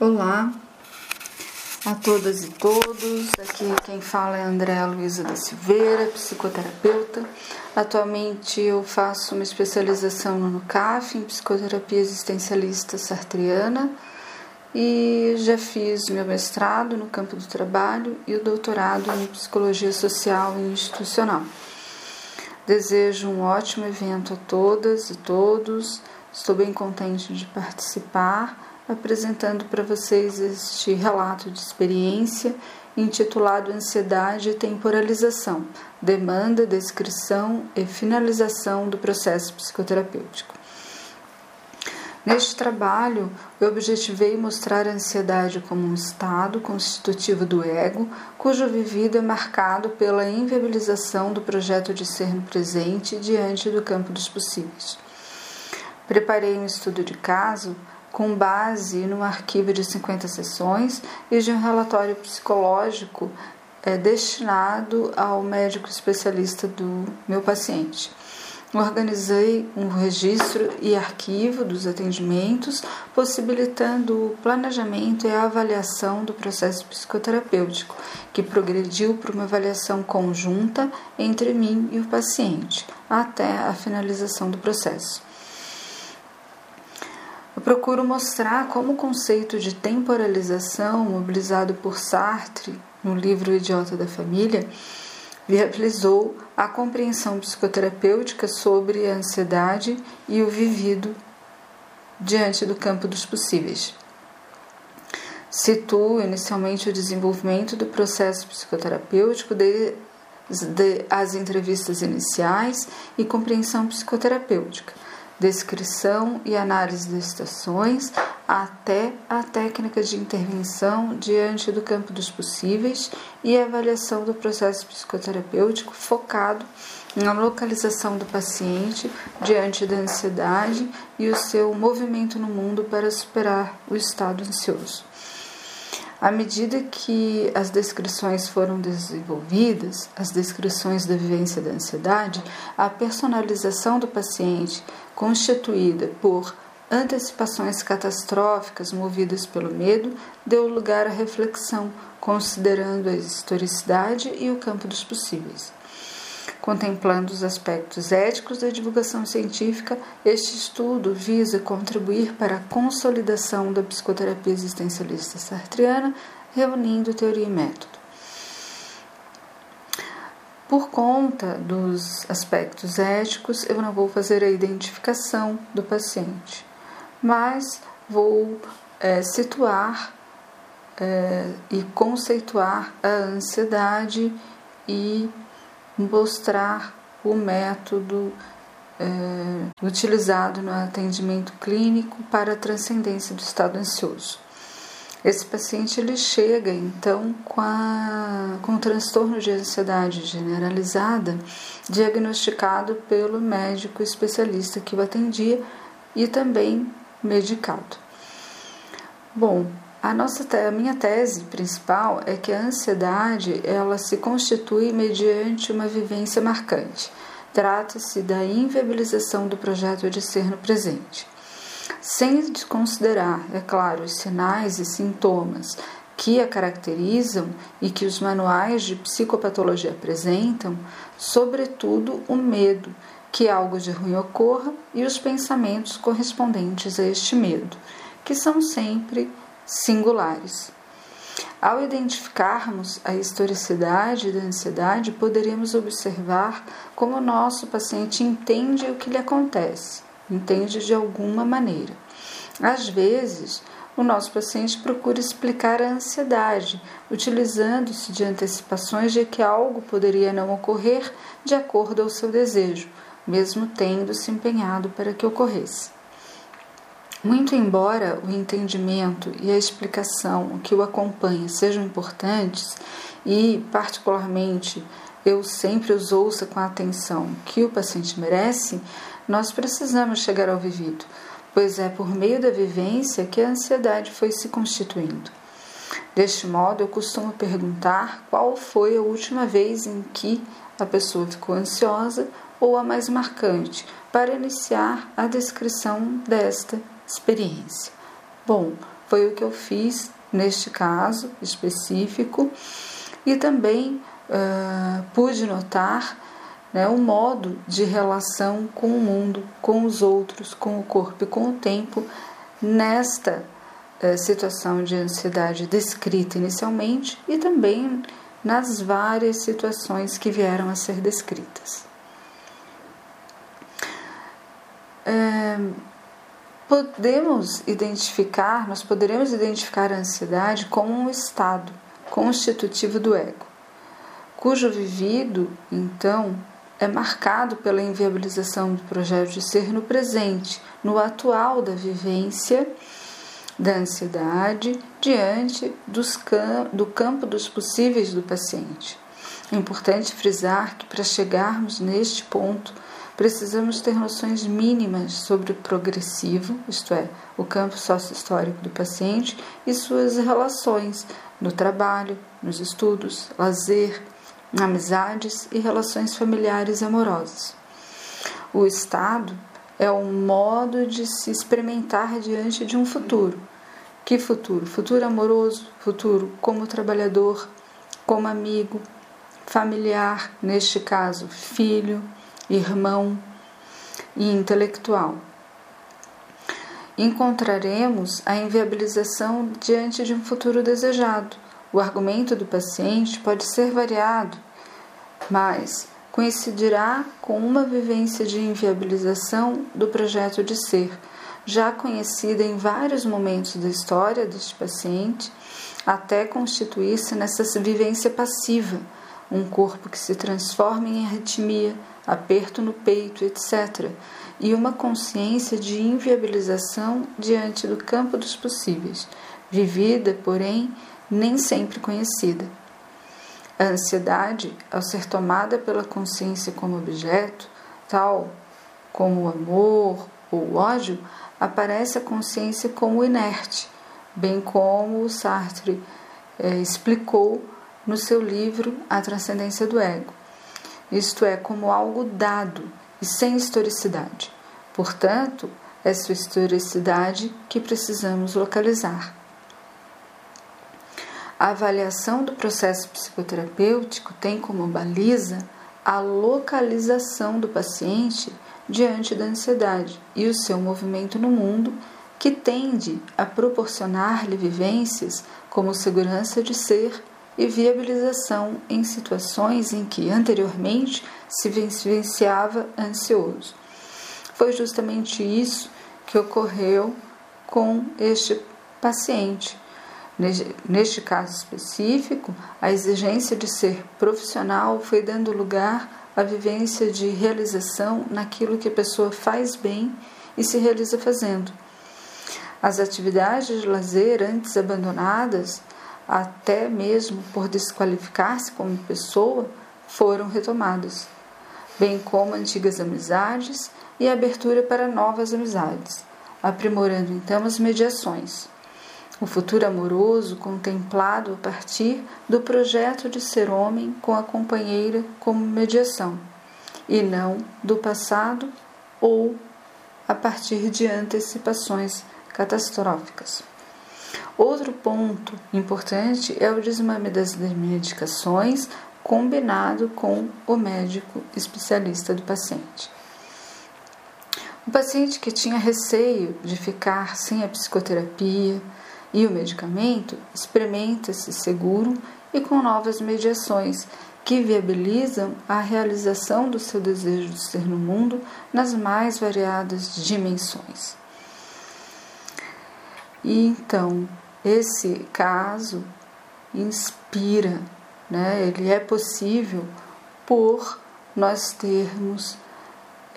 Olá a todas e todos. Aqui quem fala é Andréa Luiza da Silveira, psicoterapeuta. Atualmente eu faço uma especialização no NUCAF em psicoterapia existencialista sartriana e já fiz meu mestrado no campo do trabalho e o doutorado em psicologia social e institucional. Desejo um ótimo evento a todas e todos. Estou bem contente de participar apresentando para vocês este relato de experiência intitulado Ansiedade e Temporalização, Demanda, Descrição e Finalização do Processo Psicoterapêutico. Neste trabalho, eu objetivei mostrar a ansiedade como um estado constitutivo do ego, cujo vivido é marcado pela inviabilização do projeto de ser no presente diante do campo dos possíveis. Preparei um estudo de caso com base num arquivo de 50 sessões e de um relatório psicológico é, destinado ao médico especialista do meu paciente. Organizei um registro e arquivo dos atendimentos, possibilitando o planejamento e a avaliação do processo psicoterapêutico, que progrediu para uma avaliação conjunta entre mim e o paciente, até a finalização do processo. Eu procuro mostrar como o conceito de temporalização, mobilizado por Sartre no livro O Idiota da Família, viabilizou a compreensão psicoterapêutica sobre a ansiedade e o vivido diante do campo dos possíveis. Situo inicialmente o desenvolvimento do processo psicoterapêutico desde as entrevistas iniciais e compreensão psicoterapêutica descrição e análise das estações, até a técnica de intervenção diante do campo dos possíveis e avaliação do processo psicoterapêutico focado na localização do paciente diante da ansiedade e o seu movimento no mundo para superar o estado ansioso. À medida que as descrições foram desenvolvidas, as descrições da vivência da ansiedade, a personalização do paciente, constituída por antecipações catastróficas movidas pelo medo, deu lugar à reflexão, considerando a historicidade e o campo dos possíveis. Contemplando os aspectos éticos da divulgação científica, este estudo visa contribuir para a consolidação da psicoterapia existencialista sartriana, reunindo teoria e método. Por conta dos aspectos éticos, eu não vou fazer a identificação do paciente, mas vou é, situar é, e conceituar a ansiedade e mostrar o método é, utilizado no atendimento clínico para a transcendência do estado ansioso. Esse paciente ele chega então com, a, com transtorno de ansiedade generalizada, diagnosticado pelo médico especialista que o atendia e também medicado. Bom, a, nossa, a minha tese principal é que a ansiedade ela se constitui mediante uma vivência marcante. Trata-se da inviabilização do projeto de ser no presente. Sem desconsiderar, é claro, os sinais e sintomas que a caracterizam e que os manuais de psicopatologia apresentam, sobretudo o medo que algo de ruim ocorra e os pensamentos correspondentes a este medo, que são sempre singulares. Ao identificarmos a historicidade da ansiedade, poderemos observar como o nosso paciente entende o que lhe acontece, entende de alguma maneira. Às vezes, o nosso paciente procura explicar a ansiedade, utilizando-se de antecipações de que algo poderia não ocorrer de acordo ao seu desejo, mesmo tendo se empenhado para que ocorresse. Muito embora o entendimento e a explicação que o acompanha sejam importantes e, particularmente, eu sempre os ouça com a atenção que o paciente merece, nós precisamos chegar ao vivido, pois é por meio da vivência que a ansiedade foi se constituindo. Deste modo, eu costumo perguntar qual foi a última vez em que a pessoa ficou ansiosa ou a mais marcante, para iniciar a descrição desta experiência. Bom, Foi o que eu fiz neste caso específico e também uh, pude notar né, o modo de relação com o mundo, com os outros, com o corpo e com o tempo nesta uh, situação de ansiedade descrita inicialmente e também nas várias situações que vieram a ser descritas. É, podemos identificar, nós poderemos identificar a ansiedade como um estado constitutivo do ego, cujo vivido, então, é marcado pela inviabilização do projeto de ser no presente, no atual da vivência da ansiedade diante cam do campo dos possíveis do paciente. É importante frisar que para chegarmos neste ponto, precisamos ter noções mínimas sobre o progressivo, isto é, o campo sócio-histórico do paciente e suas relações no trabalho, nos estudos, lazer, amizades e relações familiares amorosas. O estado é um modo de se experimentar diante de um futuro. Que futuro? Futuro amoroso, futuro como trabalhador, como amigo, familiar, neste caso, filho, irmão e intelectual. Encontraremos a inviabilização diante de um futuro desejado. O argumento do paciente pode ser variado, mas coincidirá com uma vivência de inviabilização do projeto de ser, já conhecida em vários momentos da história deste paciente, até constituir-se nessa vivência passiva, um corpo que se transforma em arritmia, aperto no peito, etc., e uma consciência de inviabilização diante do campo dos possíveis, vivida, porém, nem sempre conhecida. A ansiedade, ao ser tomada pela consciência como objeto, tal como o amor ou o ódio, aparece a consciência como inerte, bem como o Sartre eh, explicou no seu livro A Transcendência do Ego isto é, como algo dado e sem historicidade. Portanto, é sua historicidade que precisamos localizar. A avaliação do processo psicoterapêutico tem como baliza a localização do paciente diante da ansiedade e o seu movimento no mundo, que tende a proporcionar-lhe vivências como segurança de ser e viabilização em situações em que anteriormente se vivenciava ansioso. Foi justamente isso que ocorreu com este paciente. Neste caso específico, a exigência de ser profissional foi dando lugar à vivência de realização naquilo que a pessoa faz bem e se realiza fazendo. As atividades de lazer antes abandonadas até mesmo por desqualificar-se como pessoa, foram retomados, bem como antigas amizades e abertura para novas amizades, aprimorando então as mediações. O futuro amoroso contemplado a partir do projeto de ser homem com a companheira como mediação, e não do passado ou a partir de antecipações catastróficas. Outro ponto importante é o desmame das medicações combinado com o médico especialista do paciente. O paciente que tinha receio de ficar sem a psicoterapia e o medicamento experimenta-se seguro e com novas mediações que viabilizam a realização do seu desejo de ser no mundo nas mais variadas dimensões. E então, esse caso inspira, né? ele é possível por nós termos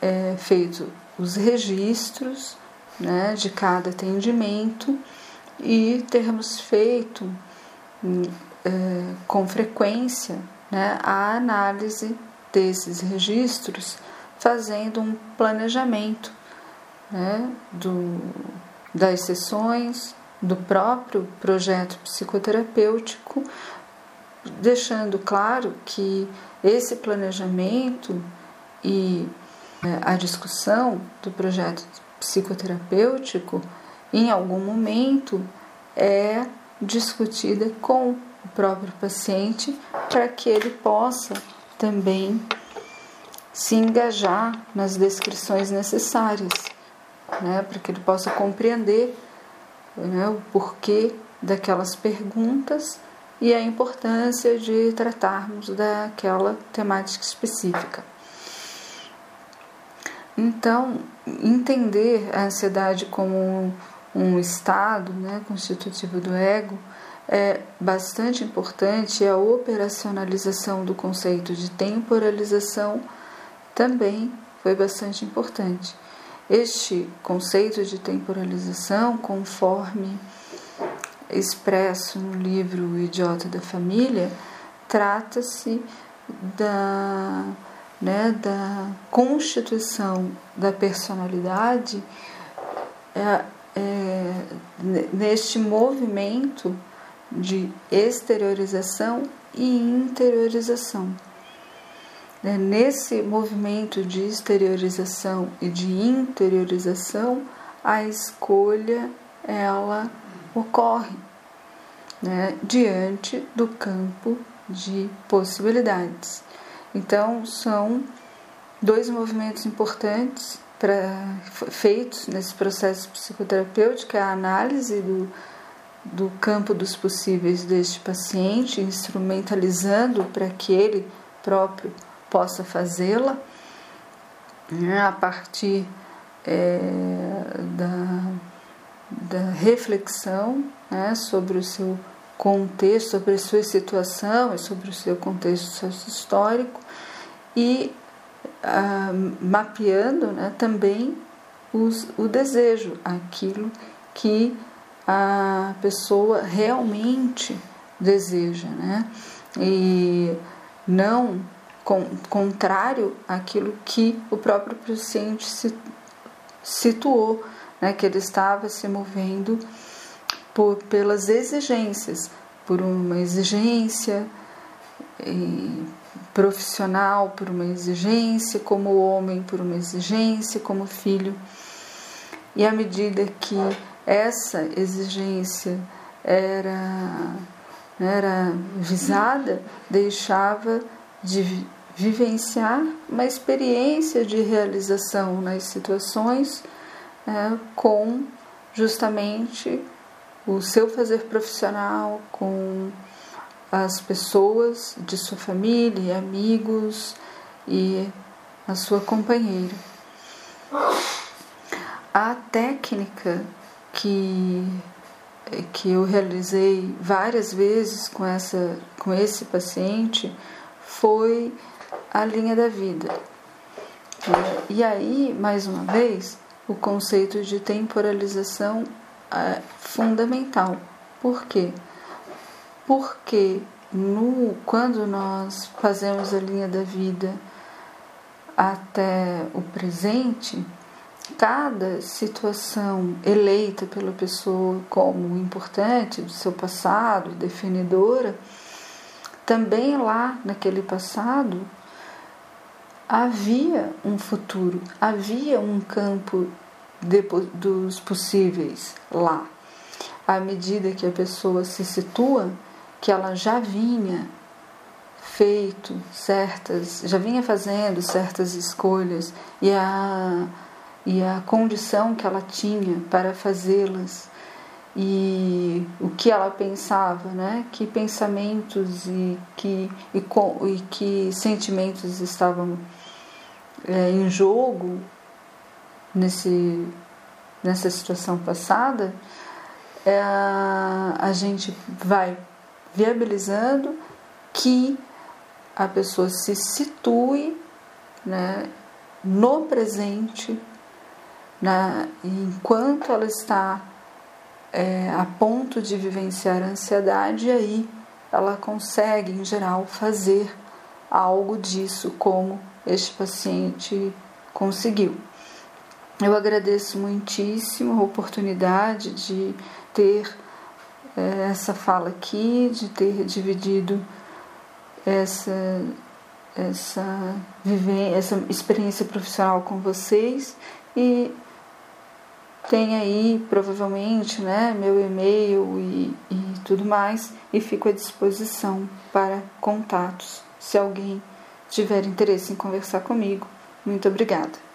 é, feito os registros né, de cada atendimento e termos feito é, com frequência né, a análise desses registros, fazendo um planejamento né, do, das sessões, do próprio projeto psicoterapêutico, deixando claro que esse planejamento e é, a discussão do projeto psicoterapêutico, em algum momento, é discutida com o próprio paciente para que ele possa também se engajar nas descrições necessárias, né, para que ele possa compreender né, o porquê daquelas perguntas e a importância de tratarmos daquela temática específica. Então, entender a ansiedade como um estado né, constitutivo do ego é bastante importante a operacionalização do conceito de temporalização também foi bastante importante. Este conceito de temporalização, conforme expresso no livro O Idiota da Família, trata-se da, né, da constituição da personalidade é, é, neste movimento de exteriorização e interiorização. Né, nesse movimento de exteriorização e de interiorização, a escolha ela ocorre né, diante do campo de possibilidades. Então, são dois movimentos importantes pra, feitos nesse processo psicoterapêutico: é a análise do, do campo dos possíveis deste paciente, instrumentalizando para que ele próprio possa fazê-la né, a partir é, da, da reflexão né, sobre o seu contexto, sobre a sua situação e sobre o seu contexto histórico e ah, mapeando né, também os, o desejo, aquilo que a pessoa realmente deseja, né? E não com, contrário àquilo que o próprio paciente se, situou, né, que ele estava se movendo por, pelas exigências, por uma exigência profissional, por uma exigência como homem, por uma exigência como filho. E à medida que essa exigência era, era visada, deixava de vivenciar uma experiência de realização nas situações é, com justamente o seu fazer profissional, com as pessoas de sua família, amigos e a sua companheira. A técnica que que eu realizei várias vezes com essa com esse paciente foi a linha da vida. E aí, mais uma vez, o conceito de temporalização é fundamental. Por quê? Porque no, quando nós fazemos a linha da vida até o presente, cada situação eleita pela pessoa como importante do seu passado, definidora, também lá naquele passado havia um futuro, havia um campo de, dos possíveis lá. À medida que a pessoa se situa, que ela já vinha feito certas, já vinha fazendo certas escolhas e a, e a condição que ela tinha para fazê-las e o que ela pensava, né? Que pensamentos e que, e, e que sentimentos estavam é, em jogo nesse, nessa situação passada, é, a gente vai viabilizando que a pessoa se situe né, no presente, na, enquanto ela está é, a ponto de vivenciar ansiedade, e aí ela consegue, em geral, fazer algo disso, como este paciente conseguiu. Eu agradeço muitíssimo a oportunidade de ter essa fala aqui, de ter dividido essa, essa, essa experiência profissional com vocês e tem aí provavelmente né, meu e-mail e, e tudo mais, e fico à disposição para contatos se alguém tiver interesse em conversar comigo. Muito obrigada.